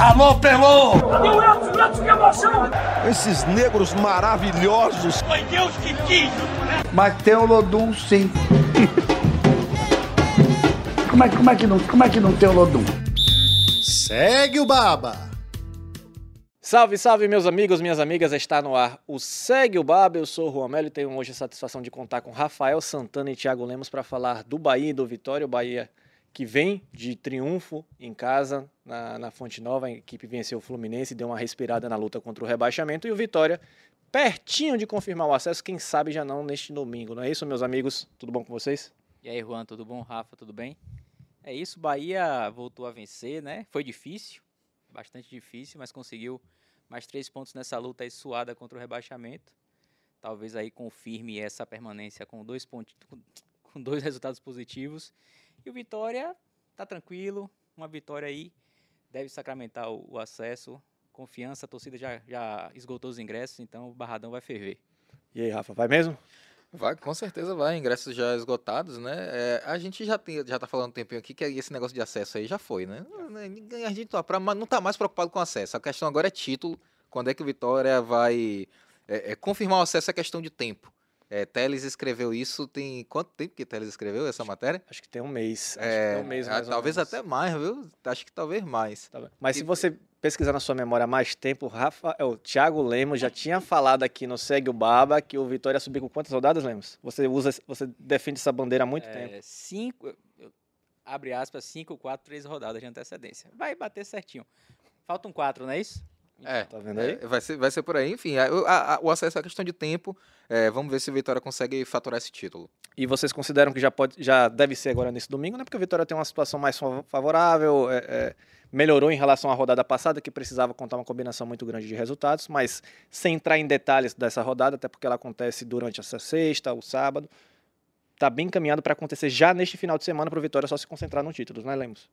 Alô, Pelô! O Edson? Edson, que emoção! Esses negros maravilhosos. Foi Deus que quis! Mas tem o Lodum, sim. como, é, como, é que não, como é que não tem o Lodum? Segue o Baba! Salve, salve, meus amigos, minhas amigas, está no ar o Segue o Baba, eu sou o Juan Melo e tenho hoje a satisfação de contar com Rafael Santana e Thiago Lemos para falar do Bahia e do Vitória, o Bahia que vem de triunfo em casa na, na Fonte Nova, a equipe venceu o Fluminense, deu uma respirada na luta contra o rebaixamento e o Vitória pertinho de confirmar o acesso, quem sabe já não neste domingo, não é isso, meus amigos? Tudo bom com vocês? E aí, Juan, tudo bom? Rafa, tudo bem? É isso, Bahia voltou a vencer, né? Foi difícil, bastante difícil, mas conseguiu mais três pontos nessa luta aí suada contra o rebaixamento. Talvez aí confirme essa permanência com dois pontos, com dois resultados positivos. E o Vitória tá tranquilo, uma vitória aí deve sacramentar o, o acesso. Confiança, a torcida já, já esgotou os ingressos, então o Barradão vai ferver. E aí, Rafa, vai mesmo? Vai, com certeza vai. Ingressos já esgotados, né? É, a gente já, tem, já tá falando um tempinho aqui que esse negócio de acesso aí já foi, né? A gente tá pra, não tá mais preocupado com acesso. A questão agora é título. Quando é que o Vitória vai é, é, confirmar o acesso é questão de tempo. É, Teles escreveu isso tem quanto tempo que Teles escreveu essa matéria? Acho que tem um mês. É, tem um mês mais talvez até mais, viu? Acho que talvez mais. Tá Mas e, se você pesquisar na sua memória há mais tempo, Rafa, é, o Thiago Lemos já tinha falado aqui no Segue o Baba que o Vitória subiu com quantas rodadas, Lemos? Você usa, você defende essa bandeira há muito é, tempo. Cinco, abre aspas, cinco, quatro, três rodadas de antecedência. Vai bater certinho. Faltam quatro, não é isso? É, tá vendo aí? É, vai, ser, vai ser por aí. Enfim, a, a, a, o acesso é questão de tempo. É, vamos ver se o Vitória consegue faturar esse título. E vocês consideram que já, pode, já deve ser agora nesse domingo, né? Porque o Vitória tem uma situação mais favorável, é, é, melhorou em relação à rodada passada, que precisava contar uma combinação muito grande de resultados, mas sem entrar em detalhes dessa rodada, até porque ela acontece durante essa sexta, o sábado. Está bem encaminhado para acontecer já neste final de semana para o Vitória só se concentrar no título, né, Lemos?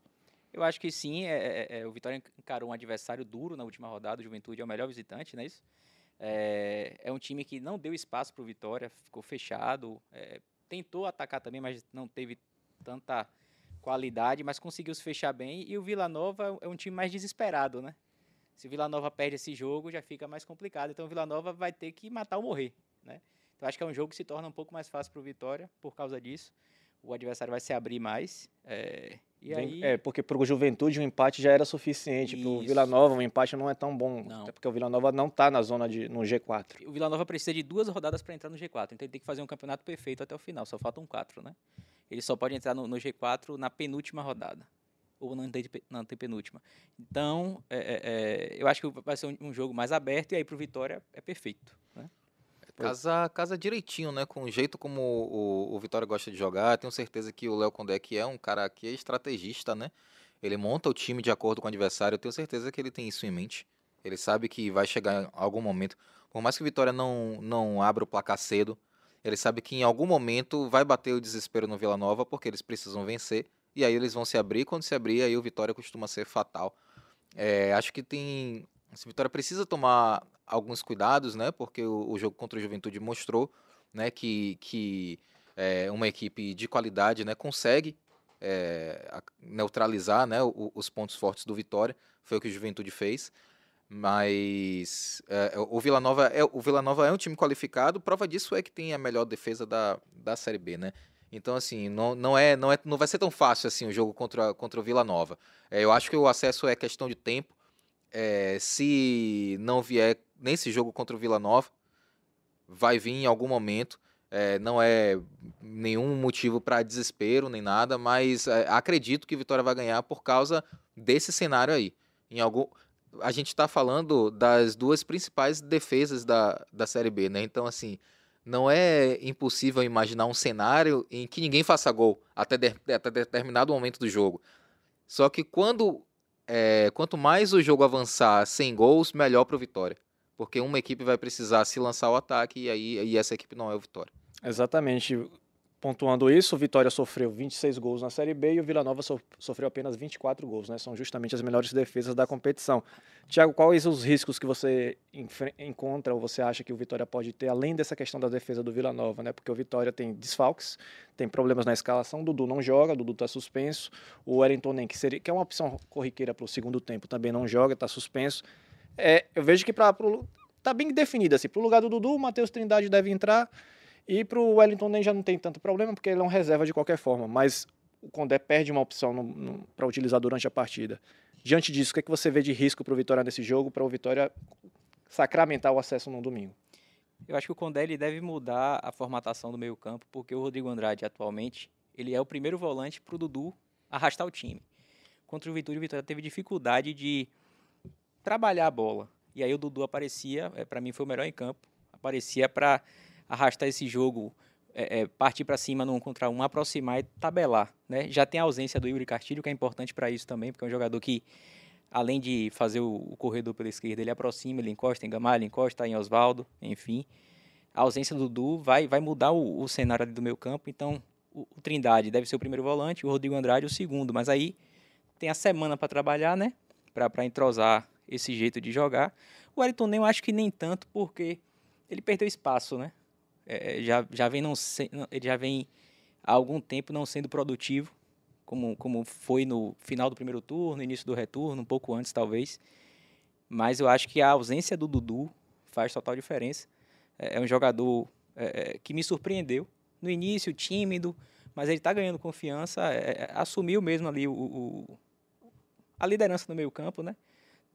Eu acho que sim. É, é, é, o Vitória encarou um adversário duro na última rodada. O Juventude é o melhor visitante, não é isso? É, é um time que não deu espaço para o Vitória, ficou fechado. É, tentou atacar também, mas não teve tanta qualidade, mas conseguiu se fechar bem. E o Vila Nova é um time mais desesperado, né? Se o Vila Nova perde esse jogo, já fica mais complicado. Então o Vila Nova vai ter que matar ou morrer, né? Então acho que é um jogo que se torna um pouco mais fácil para o Vitória por causa disso. O adversário vai se abrir mais. É, e aí... É, porque para o Juventude o um empate já era suficiente. Para o Vila Nova um empate não é tão bom. Não. Até porque o Vila Nova não está na zona de no G4. O Vila Nova precisa de duas rodadas para entrar no G4. Então ele tem que fazer um campeonato perfeito até o final. Só faltam quatro, né? Ele só pode entrar no, no G4 na penúltima rodada. Ou na antepenúltima. Então, é, é, é, eu acho que vai ser um, um jogo mais aberto. E aí para o Vitória é perfeito. Né? Casa, casa direitinho, né? Com o jeito como o, o Vitória gosta de jogar. Tenho certeza que o Léo Condé, que é um cara que é estrategista, né? Ele monta o time de acordo com o adversário. Tenho certeza que ele tem isso em mente. Ele sabe que vai chegar em algum momento. Por mais que o Vitória não, não abra o placar cedo, ele sabe que em algum momento vai bater o desespero no Vila Nova, porque eles precisam vencer. E aí eles vão se abrir. Quando se abrir, aí o Vitória costuma ser fatal. É, acho que tem esse Vitória precisa tomar alguns cuidados, né? Porque o, o jogo contra o Juventude mostrou, né, que, que é, uma equipe de qualidade, né, consegue é, neutralizar, né, o, os pontos fortes do Vitória. Foi o que o Juventude fez. Mas é, o Vila Nova é o Vila Nova é um time qualificado. Prova disso é que tem a melhor defesa da, da Série B, né? Então, assim, não, não, é, não, é, não vai ser tão fácil assim o jogo contra, contra o Vila Nova. É, eu acho que o acesso é questão de tempo é, se não vier nesse jogo contra o Vila Nova, vai vir em algum momento. É, não é nenhum motivo para desespero nem nada, mas é, acredito que Vitória vai ganhar por causa desse cenário aí. Em algum, a gente está falando das duas principais defesas da, da Série B, né? Então, assim, não é impossível imaginar um cenário em que ninguém faça gol até, de, até determinado momento do jogo. Só que quando é, quanto mais o jogo avançar sem gols, melhor para o Vitória. Porque uma equipe vai precisar se lançar ao ataque e aí e essa equipe não é o Vitória. Exatamente. pontuando isso, o Vitória sofreu 26 gols na Série B e o Vila Nova so, sofreu apenas 24 gols, né? São justamente as melhores defesas da competição. Tiago, quais os riscos que você encontra ou você acha que o Vitória pode ter, além dessa questão da defesa do Vila Nova, né? Porque o Vitória tem desfalques, tem problemas na escalação, o Dudu não joga, o Dudu está suspenso, o Wellington Nem, que, seria, que é uma opção corriqueira para o segundo tempo, também não joga, está suspenso. É, eu vejo que para tá bem definido assim, para o lugar do Dudu, o Matheus Trindade deve entrar, e para o Wellington nem já não tem tanto problema, porque ele é um reserva de qualquer forma. Mas o Condé perde uma opção para utilizar durante a partida. Diante disso, o que, é que você vê de risco para o Vitória nesse jogo, para o Vitória sacramentar o acesso no domingo? Eu acho que o Condé ele deve mudar a formatação do meio campo, porque o Rodrigo Andrade atualmente ele é o primeiro volante para o Dudu arrastar o time. Contra o Vitória, o Vitória teve dificuldade de trabalhar a bola. E aí o Dudu aparecia, é, para mim foi o melhor em campo, aparecia para arrastar esse jogo, é, é, partir para cima no um contra um, aproximar e tabelar. Né? Já tem a ausência do Yuri Castilho, que é importante para isso também, porque é um jogador que, além de fazer o, o corredor pela esquerda, ele aproxima, ele encosta em Gamalho, encosta em Oswaldo, enfim. A ausência do Dudu vai, vai mudar o, o cenário do meu campo, então o, o, Trindade deve ser o primeiro volante, o Rodrigo Andrade o segundo, mas aí tem a semana para trabalhar, né? Para entrosar esse jeito de jogar. O Wellington eu acho que nem tanto, porque ele perdeu espaço, né? é, já, já vem não se, ele já vem há algum tempo não sendo produtivo, como, como foi no final do primeiro turno, início do retorno, um pouco antes talvez. Mas eu acho que a ausência do Dudu faz total diferença. É, é um jogador é, é que me surpreendeu. No início, tímido, mas ele está ganhando confiança, é, é, assumiu mesmo ali o, o, a liderança no meio campo, né?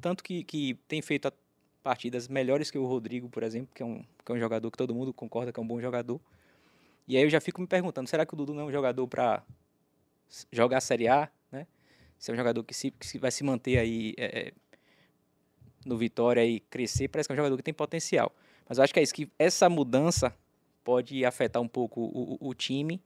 Tanto que, que tem feito partidas melhores que o Rodrigo, por exemplo, que é um, que é um jogador que todo mundo concorda que é um bom jogador. E aí eu já fico me perguntando, será que o Dudu não é um jogador para jogar a Série A, né? Se é um jogador que, se, que vai se manter aí é, é, no Vitória e crescer, parece que é um jogador que tem potencial. Mas eu acho que é isso, que essa mudança pode afetar um pouco o, o, o time.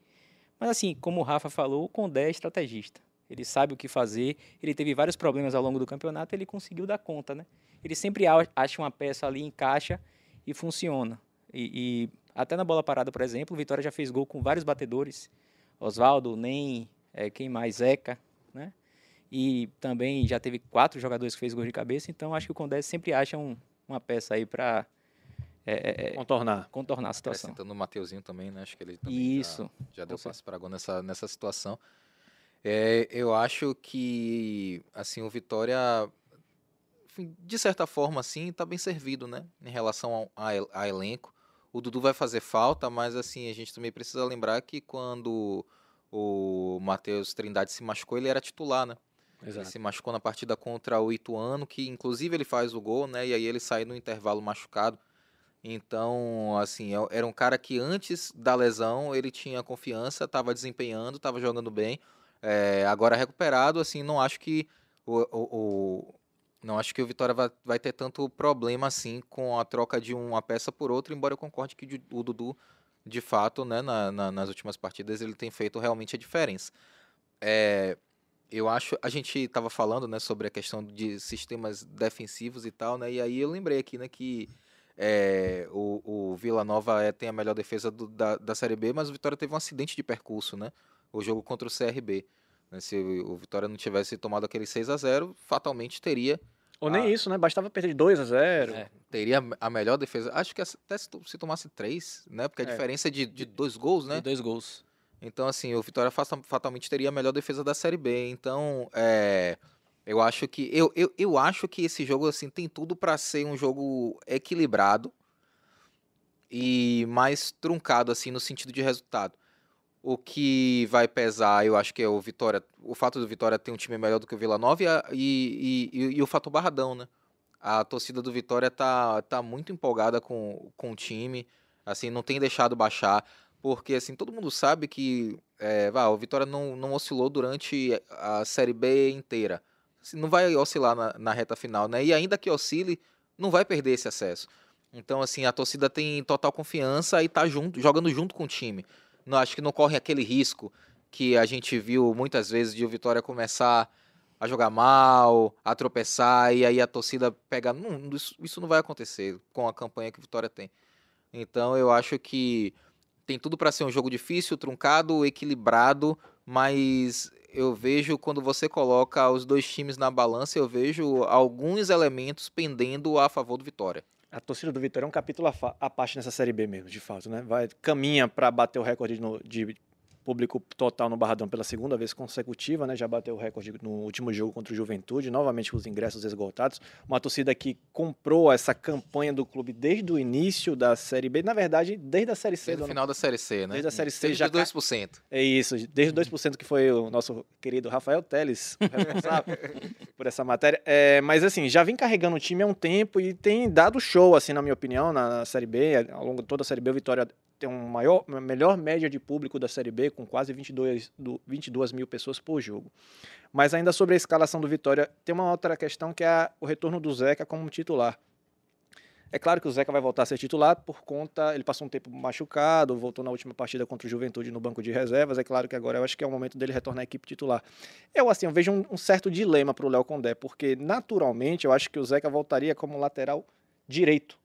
Mas assim, como o Rafa falou, o Condé é estrategista. Ele sabe o que fazer. Ele teve vários problemas ao longo do campeonato, ele conseguiu dar conta, né? Ele sempre acha uma peça ali, encaixa e funciona. E, e até na bola parada, por exemplo, o Vitória já fez gol com vários batedores. Oswaldo, Nem, é, quem mais? Zeca, né? E também já teve quatro jogadores que fez gol de cabeça, então acho que o Condé sempre acha um, uma peça aí para é, é, é, contornar. contornar a situação. Acrescentando o Mateuzinho também, né? Acho que ele também Isso. já, já deu passo para gol nessa, nessa situação. É, eu acho que assim o Vitória de certa forma, assim, tá bem servido, né? Em relação ao, a, a, elenco. O Dudu vai fazer falta, mas assim, a gente também precisa lembrar que quando o Matheus Trindade se machucou, ele era titular, né? Exato. Ele se machucou na partida contra o Ituano, que inclusive ele faz o gol, né? E aí ele sai no intervalo machucado. Então, assim, é, era um cara que antes da lesão ele tinha confiança, estava desempenhando, estava jogando bem. É, agora recuperado, assim, não acho que o, o, não acho que o Vitória vai, vai ter tanto problema assim com a troca de uma peça por outra, embora eu concorde que o Dudu, de fato, né, na, na, nas últimas partidas, ele tem feito realmente a diferença. É, eu acho, a gente estava falando, né, sobre a questão de sistemas defensivos e tal, né, e aí eu lembrei aqui, né, que é, o, o Vila Nova é, tem a melhor defesa do, da, da Série B, mas o Vitória teve um acidente de percurso, né, o jogo contra o CRB. Né, se o Vitória não tivesse tomado aquele 6 a 0 fatalmente teria ou nem ah. isso, né? Bastava perder de 2 a 0. É, teria a melhor defesa. Acho que até se tomasse 3, né? Porque a é. diferença é de, de dois gols, né? De dois gols. Então, assim, o Vitória fatalmente teria a melhor defesa da Série B. Então, é, eu acho que eu, eu, eu acho que esse jogo assim tem tudo para ser um jogo equilibrado e mais truncado assim no sentido de resultado. O que vai pesar, eu acho que é o Vitória, o fato do Vitória ter um time melhor do que o Vila Nova e, e, e, e o fator Barradão, né? A torcida do Vitória tá, tá muito empolgada com, com o time, assim, não tem deixado baixar, porque assim, todo mundo sabe que é, vá, o Vitória não, não oscilou durante a Série B inteira. Assim, não vai oscilar na, na reta final, né? E ainda que oscile, não vai perder esse acesso. Então, assim, a torcida tem total confiança e tá junto, jogando junto com o time não, acho que não corre aquele risco que a gente viu muitas vezes de o Vitória começar a jogar mal, a tropeçar e aí a torcida pega. Não, isso, isso não vai acontecer com a campanha que o Vitória tem. Então eu acho que tem tudo para ser um jogo difícil, truncado, equilibrado, mas eu vejo quando você coloca os dois times na balança, eu vejo alguns elementos pendendo a favor do Vitória. A torcida do Vitória é um capítulo à parte nessa Série B mesmo, de fato, né? Vai, caminha para bater o recorde no, de público total no Barradão pela segunda vez consecutiva, né? Já bateu o recorde no último jogo contra o Juventude, novamente com os ingressos esgotados. Uma torcida que comprou essa campanha do clube desde o início da Série B, na verdade, desde a Série C. Desde o final da Série C, né? Desde a Série C desde já 2%. É isso, desde 2% que foi o nosso querido Rafael Teles, responsável por essa matéria. É, mas assim, já vem carregando o time há um tempo e tem dado show, assim, na minha opinião, na, na Série B, ao longo de toda a Série B, o Vitória tem um maior, uma melhor média de público da Série B, com quase 22, do, 22 mil pessoas por jogo. Mas ainda sobre a escalação do Vitória, tem uma outra questão que é o retorno do Zeca como titular. É claro que o Zeca vai voltar a ser titular por conta. Ele passou um tempo machucado, voltou na última partida contra o Juventude no banco de reservas. É claro que agora eu acho que é o momento dele retornar à equipe titular. Eu, assim, eu vejo um, um certo dilema para o Léo Condé, porque naturalmente eu acho que o Zeca voltaria como lateral direito.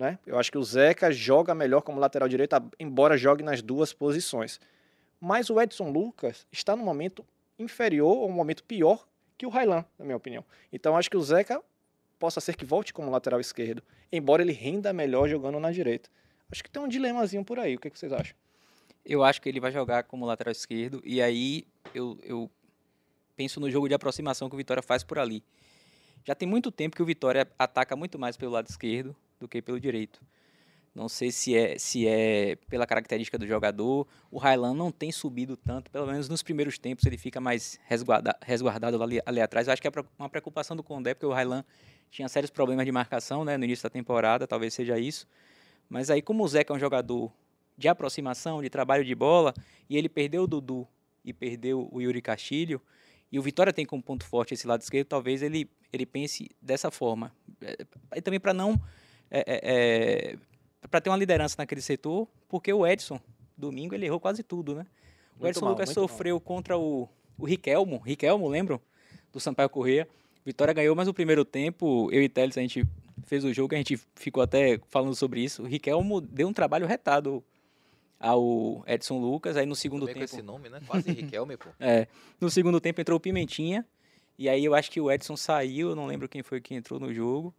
Né? Eu acho que o Zeca joga melhor como lateral direito, embora jogue nas duas posições. Mas o Edson Lucas está no momento inferior ou um momento pior que o Railan, na minha opinião. Então acho que o Zeca possa ser que volte como lateral esquerdo, embora ele renda melhor jogando na direita. Acho que tem um dilemazinho por aí. O que, é que vocês acham? Eu acho que ele vai jogar como lateral esquerdo e aí eu, eu penso no jogo de aproximação que o Vitória faz por ali. Já tem muito tempo que o Vitória ataca muito mais pelo lado esquerdo do que pelo direito. Não sei se é, se é pela característica do jogador. O Railan não tem subido tanto, pelo menos nos primeiros tempos ele fica mais resguarda, resguardado ali, ali atrás. Eu acho que é uma preocupação do Condé, porque o Railan tinha sérios problemas de marcação né, no início da temporada, talvez seja isso. Mas aí, como o Zeca é um jogador de aproximação, de trabalho de bola, e ele perdeu o Dudu e perdeu o Yuri Castilho, e o Vitória tem como ponto forte esse lado esquerdo, talvez ele, ele pense dessa forma. É, e também para não é, é, é para ter uma liderança naquele setor, porque o Edson, domingo, ele errou quase tudo, né? O muito Edson mal, Lucas sofreu mal. contra o, o Riquelmo, Riquelmo, lembram? Do Sampaio Corrêa. Vitória ganhou, mas no primeiro tempo, eu e Teles, a gente fez o jogo, a gente ficou até falando sobre isso. O Riquelmo deu um trabalho retado ao Edson Lucas, aí no segundo Também tempo... com esse nome, né? Quase Riquelme, pô. é, no segundo tempo entrou o Pimentinha, e aí eu acho que o Edson saiu, eu não lembro quem foi que entrou no jogo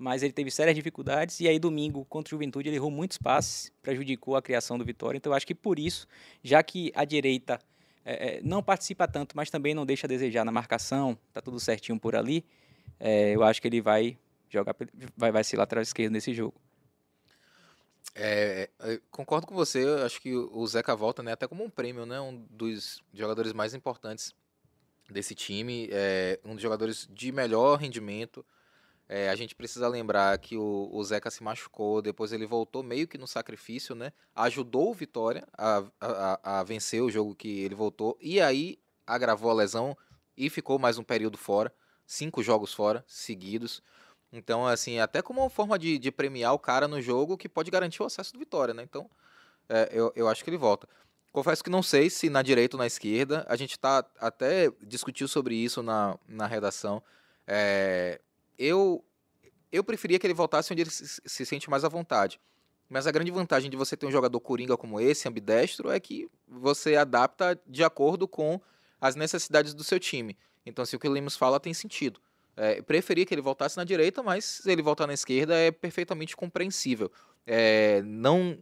mas ele teve sérias dificuldades e aí domingo contra o Juventude ele errou muitos passes, prejudicou a criação do Vitória. Então eu acho que por isso, já que a direita é, não participa tanto, mas também não deixa a desejar na marcação, tá tudo certinho por ali, é, eu acho que ele vai jogar, vai, vai ser lateral esquerdo nesse jogo. É, concordo com você, eu acho que o Zeca volta né, até como um prêmio, né, um dos jogadores mais importantes desse time, é, um dos jogadores de melhor rendimento, é, a gente precisa lembrar que o, o, Zeca se machucou, depois ele voltou meio que no sacrifício, né? Ajudou o Vitória a, a, a, vencer o jogo que ele voltou, e aí agravou a lesão e ficou mais um período fora, cinco jogos fora, seguidos. Então, assim, até como uma forma de, de premiar o cara no jogo que pode garantir o acesso do Vitória, né? Então, é, eu, eu acho que ele volta. Confesso que não sei se na direita ou na esquerda. A gente tá até discutiu sobre isso na, na redação. É, eu eu preferia que ele voltasse onde ele se, se sente mais à vontade. Mas a grande vantagem de você ter um jogador coringa como esse, ambidestro, é que você adapta de acordo com as necessidades do seu time. Então, se o que o Lemos fala tem sentido. É, preferia que ele voltasse na direita, mas se ele voltar na esquerda é perfeitamente compreensível. É, não,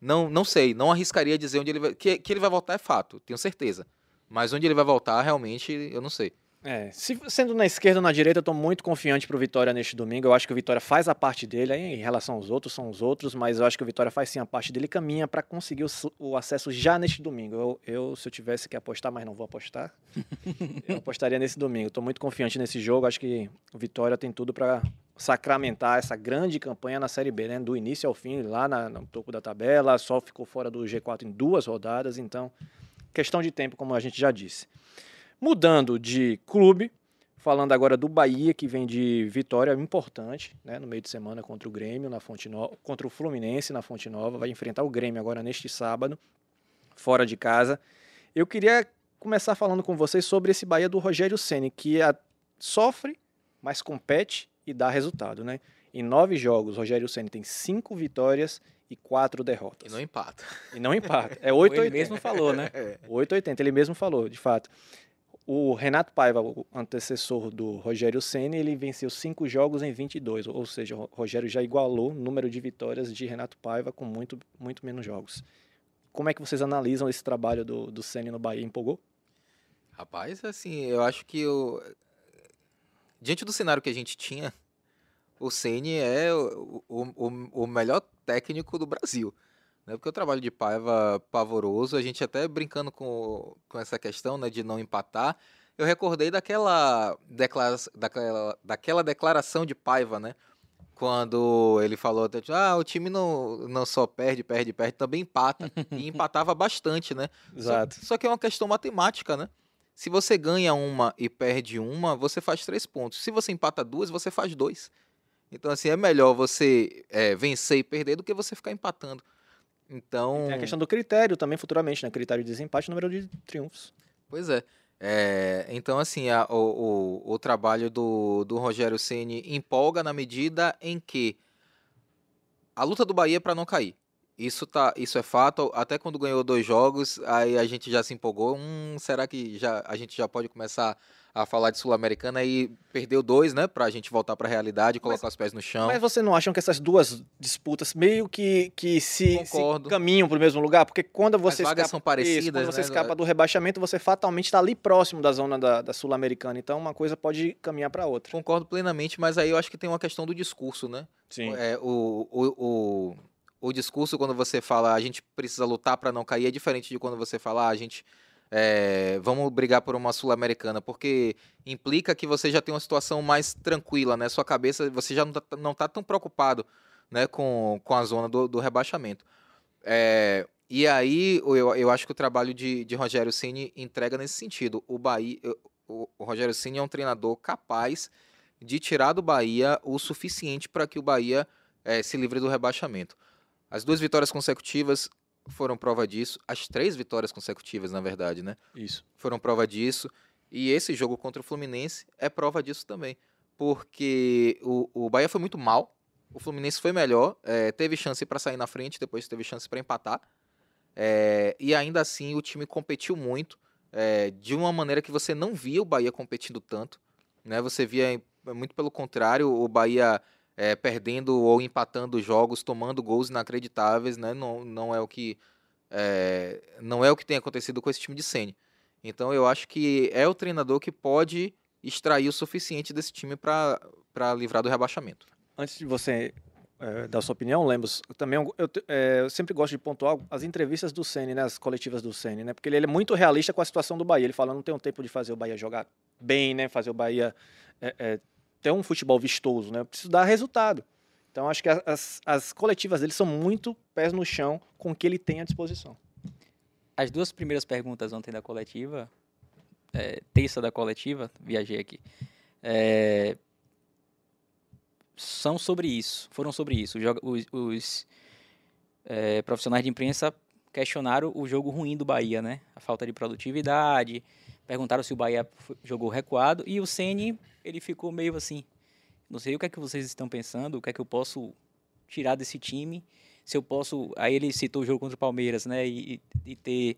não, não sei, não arriscaria dizer onde ele vai. Que, que ele vai voltar é fato, tenho certeza. Mas onde ele vai voltar, realmente, eu não sei. É, se, sendo na esquerda ou na direita, eu estou muito confiante para o Vitória neste domingo. Eu acho que o Vitória faz a parte dele, aí, em relação aos outros, são os outros, mas eu acho que o Vitória faz sim a parte dele e caminha para conseguir o, o, acesso já neste domingo. Eu, eu, se eu tivesse que apostar, mas não vou apostar, eu apostaria nesse domingo. Estou muito confiante nesse jogo. Acho que o Vitória tem tudo para sacramentar essa grande campanha na Série B, né? do início ao fim, lá na, no topo da tabela. Só ficou fora do G4 em duas rodadas, então, questão de tempo, como a gente já disse. Mudando de clube, falando agora do Bahia, que vem de vitória importante né, no meio de semana contra o Grêmio, na Fonte Nova, contra o Fluminense na Fonte Nova, vai enfrentar o Grêmio agora neste sábado, fora de casa. Eu queria começar falando com vocês sobre esse Bahia do Rogério Ceni, que a, sofre, mas compete e dá resultado, né? Em nove jogos, Rogério Ceni tem cinco vitórias e quatro derrotas. E não empata. E não empata. É Ele 880. mesmo falou, né? É. 880, ele mesmo falou, de fato. O Renato Paiva, o antecessor do Rogério Ceni, ele venceu cinco jogos em 22, ou seja, o Rogério já igualou o número de vitórias de Renato Paiva com muito, muito menos jogos. Como é que vocês analisam esse trabalho do, do Ceni no Bahia? Empolgou? Rapaz, assim, eu acho que diante do cenário que a gente tinha, o Ceni é o, o- o melhor técnico do Brasil. Né? Porque o trabalho de Paiva pavoroso, a gente até brincando com, com essa questão né, de não empatar, eu recordei daquela, declara, daquela, daquela declaração de Paiva, né? Quando ele falou, até, ah, o time não, não só perde, perde, perde, também empata. E empatava bastante, né? Só- Exato. Só, que é uma questão matemática, né? Se você ganha uma e perde uma, você faz três pontos. Se você empata duas, você faz dois. Então, assim, é melhor você é, vencer e perder do que você ficar empatando. Então, Tem a questão do critério também futuramente, né? Critério de desempate e número de triunfos. pois é. É, então, assim, a- o, o, o trabalho do, do Rogério Ceni empolga na medida em que a luta do Bahia é para não cair. Isso, tá, isso é fato. Até quando ganhou dois jogos, aí a gente já se empolgou. Hum, será que já, a gente já pode começar a falar de Sul-Americana e perdeu dois, né? Pra gente voltar pra realidade, colocar os pés no chão. Mas você não acham que essas duas disputas meio que, que se, se Concordo. caminham para o mesmo lugar? Porque quando você vagas escapa, são parecidas, Isso, quando você né? escapa do rebaixamento, você fatalmente está ali próximo da zona da, da Sul-Americana. Então uma coisa pode caminhar para outra. Concordo plenamente, mas aí eu acho que tem uma questão do discurso, né? Sim. É, o, o, o, o discurso, quando você fala a gente precisa lutar para não cair, é diferente de quando você fala "Ah, a gente é, vamos brigar por uma Sul-Americana, porque implica que você já tem uma situação mais tranquila, né? Sua cabeça, você já não tá, não tá tão preocupado né, com, com a zona do, do rebaixamento. É, e aí eu, eu acho que o trabalho de, de Rogério Ceni entrega nesse sentido. O Bahia, o, o Rogério Ceni é um treinador capaz de tirar do Bahia o suficiente para que o Bahia eh, se livre do rebaixamento. As duas vitórias consecutivas foram prova disso. As três vitórias consecutivas, na verdade, né? Isso. Foram prova disso. E esse jogo contra o Fluminense é prova disso também. Porque o, o Bahia foi muito mal. O Fluminense foi melhor. eh, teve chance para sair na frente, depois teve chance para empatar. Eh, e ainda assim o time competiu muito. eh, de uma maneira que você não via o Bahia competindo tanto. Né? Você via em- muito pelo contrário, o Bahia eh, perdendo ou empatando jogos, tomando gols inacreditáveis, né? Não, não é o que eh, não é o que tem acontecido com esse time de Ceni. Então eu acho que é o treinador que pode extrair o suficiente desse time para livrar do rebaixamento. Antes de você eh, dar sua opinião, Lemos, eu também eu, eh, eu sempre gosto de pontuar as entrevistas do Ceni, né, as coletivas do Ceni, né, porque ele, ele é muito realista com a situação do Bahia. Ele fala, não tem um tempo de fazer o Bahia jogar bem, né, fazer o Bahia eh, ter um futebol vistoso, né, eu preciso dar resultado. Então acho que as, as coletivas dele são muito pés no chão com o que ele tem à disposição. As duas primeiras perguntas ontem da coletiva, é, terça da coletiva, viajei aqui, é, são sobre isso, foram sobre isso. Os, os- é, profissionais de imprensa questionaram o jogo ruim do Bahia, né? A falta de produtividade, perguntaram se o Bahia jogou recuado e o Ceni ele ficou meio assim, não sei o que é que vocês estão pensando, o que é que eu posso tirar desse time, se eu posso, aí ele citou o jogo contra o Palmeiras, né? E, e- ter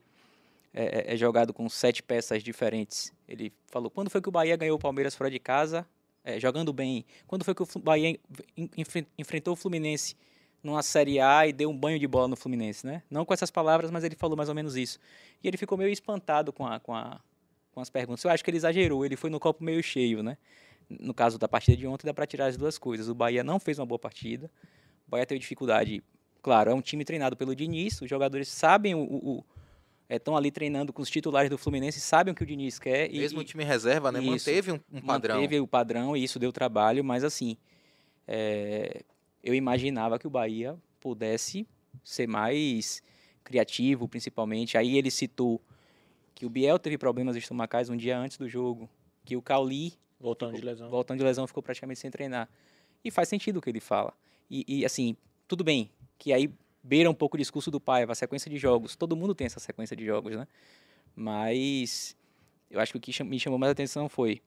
é, é, é jogado com sete peças diferentes. Ele falou, quando foi que o Bahia ganhou o Palmeiras fora de casa, é, jogando bem? Quando foi que o Bahia en- enfren- enfrentou o Fluminense numa Série A e deu um banho de bola no Fluminense, né? Não com essas palavras, mas ele falou mais ou menos isso. E ele ficou meio espantado com, a, com, a, com as perguntas. Eu acho que ele exagerou, ele foi no copo meio cheio, né? No caso da partida de ontem, dá para tirar as duas coisas. O Bahia não fez uma boa partida, o Bahia teve dificuldade. Claro, é um time treinado pelo Diniz, os jogadores sabem o, o, estão ali treinando com os titulares do Fluminense, sabem o que o Diniz quer. e- Mesmo o time reserva, né? Isso. Manteve um, um padrão. Manteve o padrão e isso deu trabalho, mas assim, é, eu imaginava que o Bahia pudesse ser mais criativo, principalmente. Aí ele citou que o Biel teve problemas estomacais um dia antes do jogo, que o Cauli, Voltando de lesão. voltando de lesão, ficou praticamente sem treinar. E faz sentido o que ele fala. E, e, assim, tudo bem, que aí beira um pouco o discurso do Paiva, a sequência de jogos. Todo mundo tem essa sequência de jogos, né? Mas eu acho que o que me chamou mais atenção foi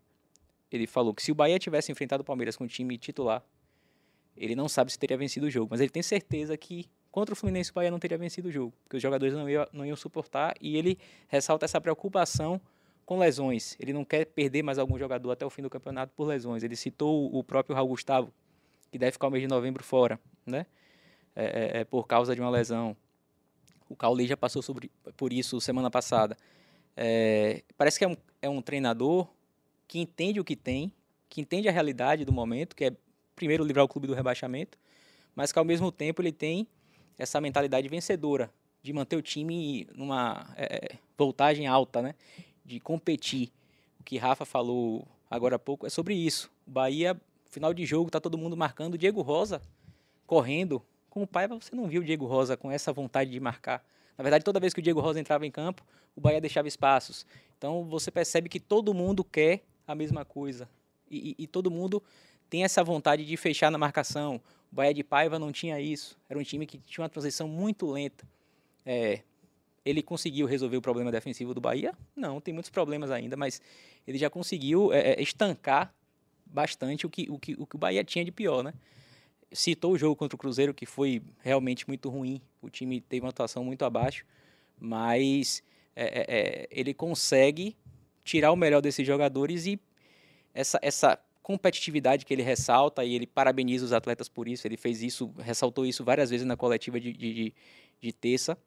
ele falou que se o Bahia tivesse enfrentado o Palmeiras com o time titular, ele não sabe se teria vencido o jogo, mas ele tem certeza que Contra o Fluminense, o Bahia não teria vencido o jogo, porque os jogadores não iam, não iam suportar. E ele ressalta essa preocupação com lesões. Ele não quer perder mais algum jogador até o fim do campeonato por lesões. Ele citou o próprio Raul Gustavo, que deve ficar o mês de novembro fora, né? É, é, é por causa de uma lesão. O Cauli já passou sobre, por isso semana passada. É, parece que é um, é um treinador que entende o que tem, que entende a realidade do momento, que é primeiro livrar o clube do rebaixamento, mas que ao mesmo tempo ele tem essa mentalidade vencedora de manter o time numa é, voltagem alta, né? De competir. O que Rafa falou agora há pouco é sobre isso. O Bahia, final de jogo, tá todo mundo marcando. Diego Rosa correndo, com o você não viu o Diego Rosa com essa vontade de marcar. Na verdade, toda vez que o Diego Rosa entrava em campo, o Bahia deixava espaços. Então você percebe que todo mundo quer a mesma coisa. E, e, e todo mundo tem essa vontade de fechar na marcação. O Bahia de Paiva não tinha isso. Era um time que tinha uma transição muito lenta. É, ele conseguiu resolver o problema defensivo do Bahia? Não, tem muitos problemas ainda, mas ele já conseguiu é, é estancar bastante o que, o, que, o que o Bahia tinha de pior, né? citou o jogo contra o Cruzeiro, que foi realmente muito ruim. O time teve uma atuação muito abaixo, mas é, é, é, ele consegue tirar o melhor desses jogadores e essa, essa competitividade que ele ressalta e ele parabeniza os atletas por isso. Ele fez isso, ressaltou isso várias vezes na coletiva de, de, de, terça,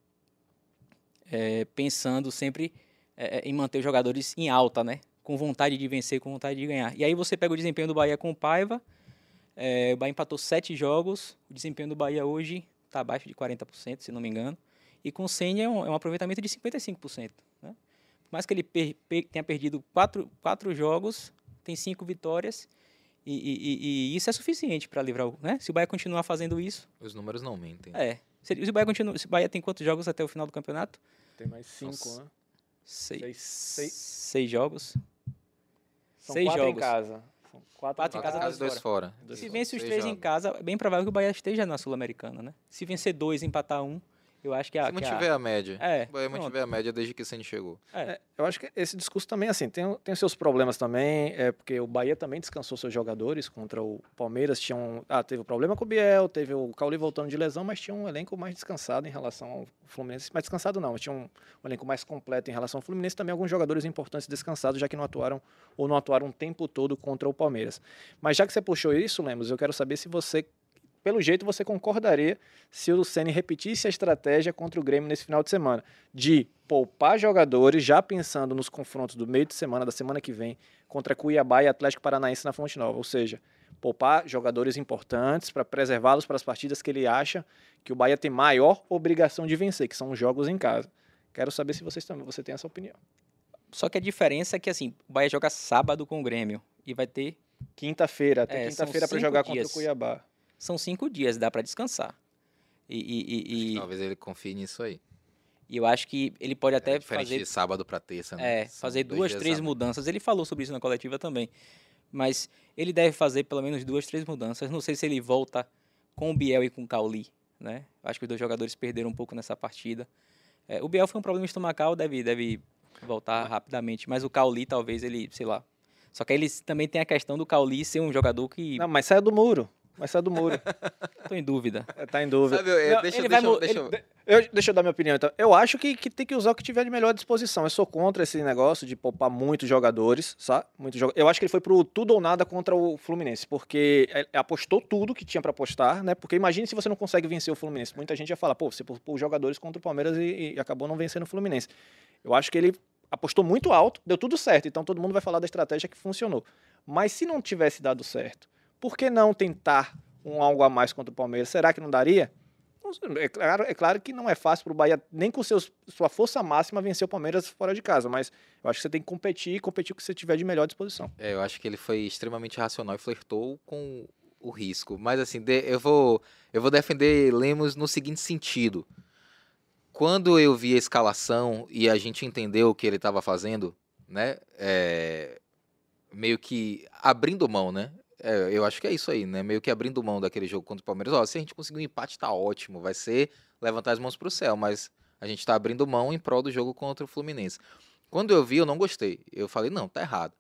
é, pensando sempre é, é, em manter os jogadores em alta, né? Com vontade de vencer, com vontade de ganhar. E aí você pega o desempenho do Bahia com o Paiva é, o Bahia empatou sete jogos. O desempenho do Bahia hoje está abaixo de 40%, se não me engano. E com o Senna é um, é um aproveitamento de 55%. Né? Por mais que ele per, per, tenha perdido quatro, quatro jogos, tem cinco vitórias. E, e, e isso é suficiente para livrar o. Né? Se o Bahia continuar fazendo isso. Os números não mentem. É. Se, se, o Bahia continua, se o Bahia tem quantos jogos até o final do campeonato? Tem mais cinco, Nossa. né? Seis, seis, seis. seis jogos. São seis quatro jogos. em casa. Quatro, quatro em casa, casa dois fora. fora. Se vence os três em casa, é bem provável que o Bahia esteja na Sul-Americana, né? Se vencer dois e empatar um, eu acho que a. Se mantiver a... a... média. É. O Bahia mantiver a média desde que o Ceni chegou. É. é. eu acho que esse discurso também, assim, tem, tem seus problemas também, é porque o Bahia também descansou seus jogadores contra o Palmeiras. Tinha um, ah, teve um problema com o Biel, teve o Cauli voltando de lesão, mas tinha um elenco mais descansado em relação ao Fluminense. Mais descansado não, mas tinha um, um elenco mais completo em relação ao Fluminense. Também alguns jogadores importantes descansados, já que não atuaram ou não atuaram o tempo todo contra o Palmeiras. Mas já que você puxou isso, Lemos, eu quero saber se você pelo jeito você concordaria se o Ceni repetisse a estratégia contra o Grêmio nesse final de semana, de poupar jogadores já pensando nos confrontos do meio de semana da semana que vem contra Cuiabá e Atlético Paranaense na Fonte Nova, ou seja, poupar jogadores importantes para preservá-los para as partidas que ele acha que o Bahia tem maior obrigação de vencer, que são os jogos em casa. Quero saber se vocês também você tem essa opinião. Só que a diferença é que assim, o Bahia joga sábado com o Grêmio e vai ter quinta-feira, até é, quinta-feira para jogar dias. contra o Cuiabá são cinco dias, dá para descansar. E, e, e, talvez ele confie nisso aí. E eu acho que ele pode até é fazer de sábado para terça, né? É, fazer duas, três mudanças. Ele falou sobre isso na coletiva também. Mas ele deve fazer pelo menos duas, três mudanças. Não sei se ele volta com o Biel e com o Cauli, né? Acho que os dois jogadores perderam um pouco nessa partida. É, o Biel foi um problema estomacal, deve, deve voltar rapidamente. Mas o Cauli, talvez ele, sei lá. Só que ele também tem a questão do Cauli ser um jogador que. Não, mas sai do muro. Mas sai do muro. Tô em dúvida. É, tá em dúvida. Sabe, eu, Não, deixa, deixa, vai, deixa, ele, eu, deixa eu dar minha opinião, então. Eu acho que, que tem que usar o que tiver de melhor disposição. Eu sou contra esse negócio de poupar muitos jogadores, sabe? Muito jo... Eu acho que ele foi pro tudo ou nada contra o Fluminense, porque apostou tudo que tinha para apostar, né? Porque imagine se você não consegue vencer o Fluminense. Muita gente ia falar, pô, você poupou jogadores contra o Palmeiras e, e acabou não vencendo o Fluminense. Eu acho que ele apostou muito alto, deu tudo certo, então todo mundo vai falar da estratégia que funcionou. Mas se não tivesse dado certo, por que não tentar um algo a mais contra o Palmeiras. Será que não daria? É claro, é claro que não é fácil para o Bahia, nem com seus, sua força máxima, vencer o Palmeiras fora de casa, mas eu acho que você tem que competir e competir com o que você tiver de melhor disposição. É, eu acho que ele foi extremamente racional e flertou com o risco. Mas assim, eu, vou, eu vou defender Lemos no seguinte sentido. Quando eu vi a escalação e a gente entendeu o que ele estava fazendo, né? É, meio que abrindo mão, né? É, eu acho que é isso aí, né? Meio que abrindo mão daquele jogo contra o Palmeiras. Ó, se a gente conseguir um empate, tá ótimo. Vai ser levantar as mãos pro céu, mas a gente tá abrindo mão em prol do jogo contra o Fluminense. Quando eu vi, eu não gostei. Eu falei, não, tá errado.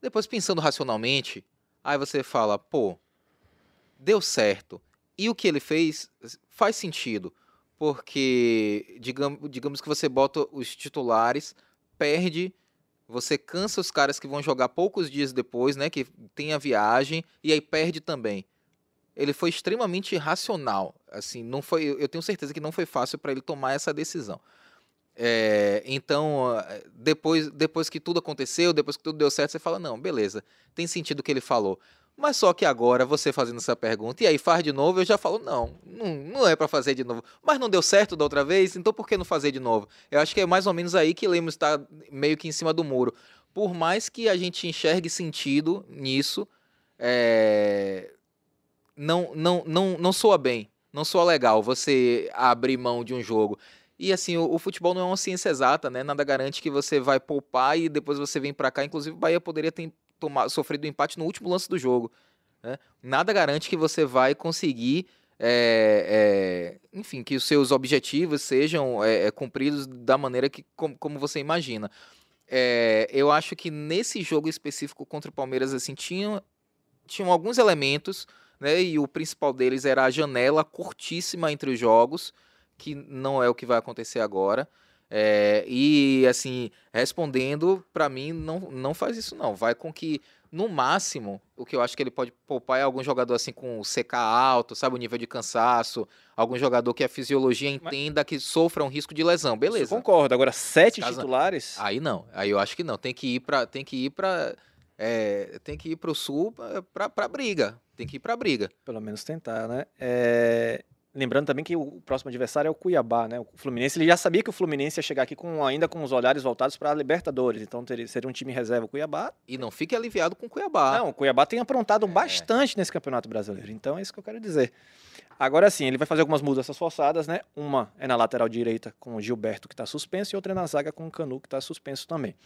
Depois, pensando racionalmente, aí você fala, pô, deu certo. E o que ele fez faz sentido, porque digamos, digamos que você bota os titulares, perde, você cansa os caras que vão jogar poucos dias depois, né, que tem a viagem e aí perde também. Ele foi extremamente racional, assim, não foi, eu tenho certeza que não foi fácil para ele tomar essa decisão. É, então, depois, depois que tudo aconteceu, depois que tudo deu certo, você fala, não, beleza, tem sentido o que ele falou. Mas só que agora, você fazendo essa pergunta, e aí faz de novo, eu já falo, não, não, não é para fazer de novo. Mas não deu certo da outra vez, então por que não fazer de novo? Eu acho que é mais ou menos aí que Lemos está meio que em cima do muro. Por mais que a gente enxergue sentido nisso, é... não, não, não, não soa bem, não soa legal você abrir mão de um jogo. E assim, o, o, futebol não é uma ciência exata, né? Nada garante que você vai poupar e depois você vem para cá. Inclusive, o Bahia poderia ter tomado, sofrido um empate no último lance do jogo. Né? Nada garante que você vai conseguir, é, é, enfim, que os seus objetivos sejam é, cumpridos da maneira que, como, como você imagina. eu acho que nesse jogo específico contra o Palmeiras, assim, tinham, tinham alguns elementos, né? E o principal deles era a janela curtíssima entre os jogos que não é o que vai acontecer agora. É, e assim, respondendo, para mim, não, não faz isso não. Vai com que, no máximo, o que eu acho que ele pode poupar é algum jogador assim com CK alto, sabe, o nível de cansaço, algum jogador que a fisiologia entenda que sofra um risco de lesão, beleza. Isso concordo. Agora, sete Caso... titulares? Aí não, aí eu acho que não. Tem que ir para tem que ir para é, tem que ir para o sul para briga. Tem que ir para briga. Pelo menos tentar, né? É, Lembrando também que o próximo adversário é o Cuiabá, né? O Fluminense, ele já sabia que o Fluminense ia chegar aqui com ainda com os olhares voltados para a Libertadores, então teria, seria um time reserva o Cuiabá. E não fique aliviado com o Cuiabá. Não, o Cuiabá tem aprontado é. bastante nesse Campeonato Brasileiro, então é isso que eu quero dizer. Agora sim, ele vai fazer algumas mudanças forçadas, né? Uma é na lateral direita com o Gilberto, que está suspenso, e outra é na zaga com o Canu, que está suspenso também.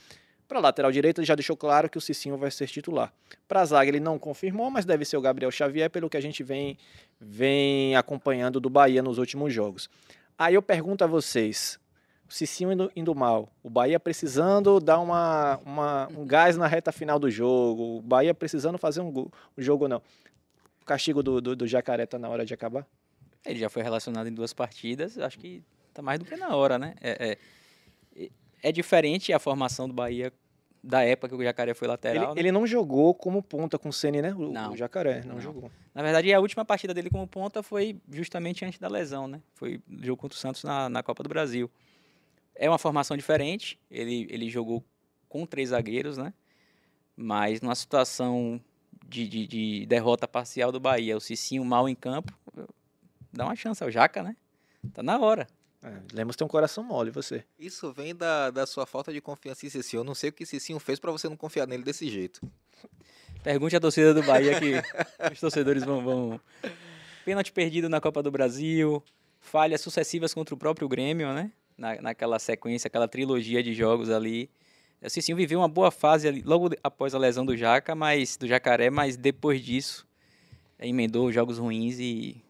Para lateral direita, ele já deixou claro que o Cicinho vai ser titular. Para a zaga, ele não confirmou, mas deve ser o Gabriel Xavier, pelo que a gente vem, vem acompanhando do Bahia nos últimos jogos. Aí eu pergunto a vocês: o Cicinho indo, indo mal, o Bahia precisando dar uma, uma, um gás na reta final do jogo, o Bahia precisando fazer um, um jogo não. O castigo do, do, do Jacaré está na hora de acabar? Ele já foi relacionado em duas partidas, acho que está mais do que na hora, né? É, é, é diferente a formação do Bahia da época que o Jacaré foi lateral. Ele, né? ele não jogou como ponta com o Ceni, né? O, não, o Jacaré não, não, jogou. Na verdade, a última partida dele como ponta foi justamente antes da lesão, né? Foi o jogo contra o Santos na, na Copa do Brasil. É uma formação diferente. Ele, ele jogou com três zagueiros, né? Mas numa situação de, de, de derrota parcial do Bahia, o Cicinho mal em campo, dá uma chance ao Jaca, né? Tá na hora. É, Lemos tem um coração mole, você. Isso vem da, da sua falta de confiança em Cicinho. Eu não sei o que Cicinho fez para você não confiar nele desse jeito. Pergunte à torcida do Bahia que os torcedores vão, vão. Pênalti perdido na Copa do Brasil, falhas sucessivas contra o próprio Grêmio, né? Na, naquela sequência, aquela trilogia de jogos ali. O Cicinho viveu uma boa fase ali, logo após a lesão do Jaca, mas do Jacaré, mas depois disso emendou jogos ruins e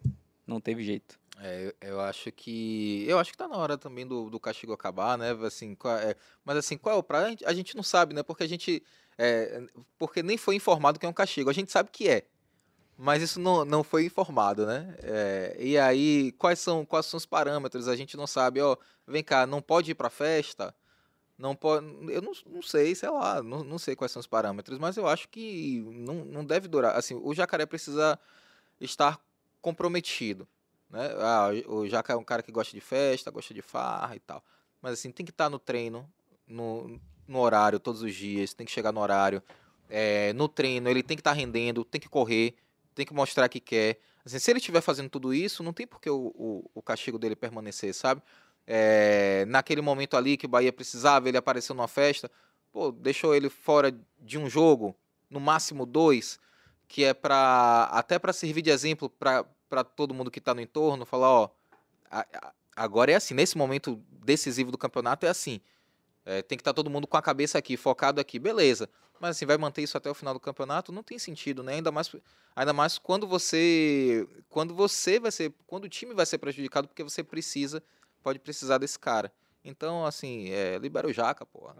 não teve jeito. É, eu, acho que. Eu acho que tá na hora também do, do castigo acabar, né? Assim, qual, é, mas assim, qual é o prazo? A gente, a gente não sabe, né? Porque a gente. É, porque nem foi informado que é um castigo. A gente sabe que é. Mas isso não, não foi informado, né? É, e aí, quais são, quais são os parâmetros? A gente não sabe, ó, vem cá, não pode ir pra festa? Não pode. Eu não, não sei, sei lá, não, não sei quais são os parâmetros, mas eu acho que não, não deve durar. Assim, o jacaré precisa estar comprometido. Né? Ah, o Jaca é um cara que gosta de festa, gosta de farra e tal. Mas assim, tem que estar tá no treino, no, no horário, todos os dias, tem que chegar no horário. É, no treino, ele tem que estar tá rendendo, tem que correr, tem que mostrar que quer. Assim, se ele estiver fazendo tudo isso, não tem por que o, o, o castigo dele permanecer, sabe? É, naquele momento ali que o Bahia precisava, ele apareceu numa festa, pô, deixou ele fora de um jogo, no máximo dois, que é para até para servir de exemplo para para todo mundo que está no entorno, falar, ó, agora é assim, nesse momento decisivo do campeonato é assim. É, tem que estar tá todo mundo com a cabeça aqui, focado aqui, beleza. Mas assim, vai manter isso até o final do campeonato? Não tem sentido, né? Ainda mais, ainda mais quando você. Quando você vai ser. Quando o time vai ser prejudicado, porque você precisa, pode precisar desse cara. Então, assim, é, libera o Jaca, porra.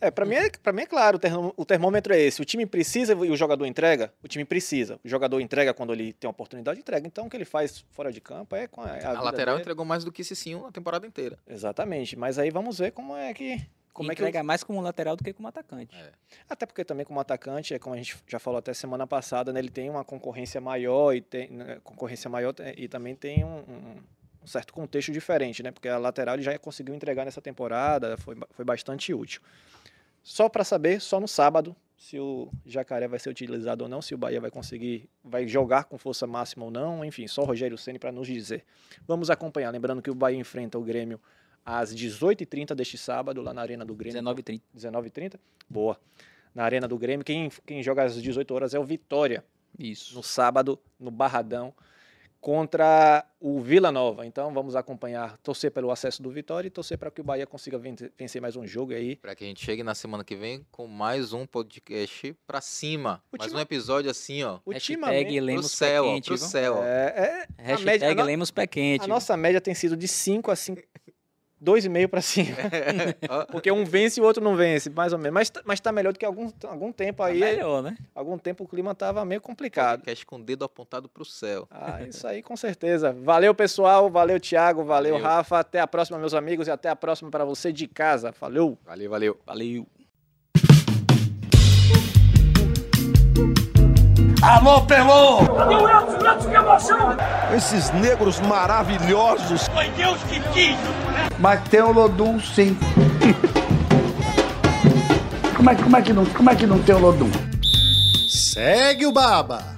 É, pra mim é, pra mim é claro, o termo- o termômetro é esse. O time precisa e o jogador entrega? O time precisa. O jogador entrega quando ele tem a oportunidade, entrega. Então o que ele faz fora de campo é com a, é a A, lateral dele. entregou mais do que Cicinho na temporada inteira. Exatamente. Mas aí vamos ver como é que. Como é que entrega mais como lateral do que como atacante. É. Até porque também como atacante, é como a gente já falou até semana passada, né, ele tem uma concorrência maior e tem né, concorrência maior e também tem um, um- um certo contexto diferente, né? Porque a lateral ele já conseguiu entregar nessa temporada, foi, foi bastante útil. Só para saber, só no sábado, se o Jacaré vai ser utilizado ou não, se o Bahia vai conseguir, vai jogar com força máxima ou não, enfim, só o Rogério Ceni para nos dizer. Vamos acompanhar, lembrando que o Bahia enfrenta o Grêmio às 18h30 deste sábado, lá na Arena do Grêmio. 19 e 30. 19h30? Boa. Na Arena do Grêmio. Quem, quem joga às 18 horas é o Vitória, Isso. no sábado, no Barradão, contra o Vila Nova. Então vamos acompanhar, torcer pelo acesso do Vitória e torcer para que o Bahia consiga vencer, mais um jogo aí. Pra que a gente chegue na semana que vem com mais um podcast pra cima. mais um episódio assim, ó. Hashtag Pro Lemos céu, pé ó, quente, pro céu. é, é, a, Hashtag a, Lemos pé quente. a nossa média tem sido de 5 a 5, 2,5 para cima. Ó, Porque um vence e o outro não vence, mais ou menos. Mas, tá- mas tá melhor do que algum, algum tempo Tá aí. melhor, né? Algum tempo o clima tava meio complicado. podcast com o dedo apontado pro céu. Ah, isso aí com certeza. Valeu, pessoal. Valeu, Thiago. Valeu, Valeu. Rafa. Até a próxima, meus amigos. E até a próxima para você de casa. Valeu. Valeu, valeu. Valeu. Alô, Pelô! Cadê o Elton? O Elton, que emoção! Esses negros maravilhosos. Foi Deus que quis! Mas tem o Lodum sim. como, é, como, é que não, como é que não tem o Lodum? Segue o Baba.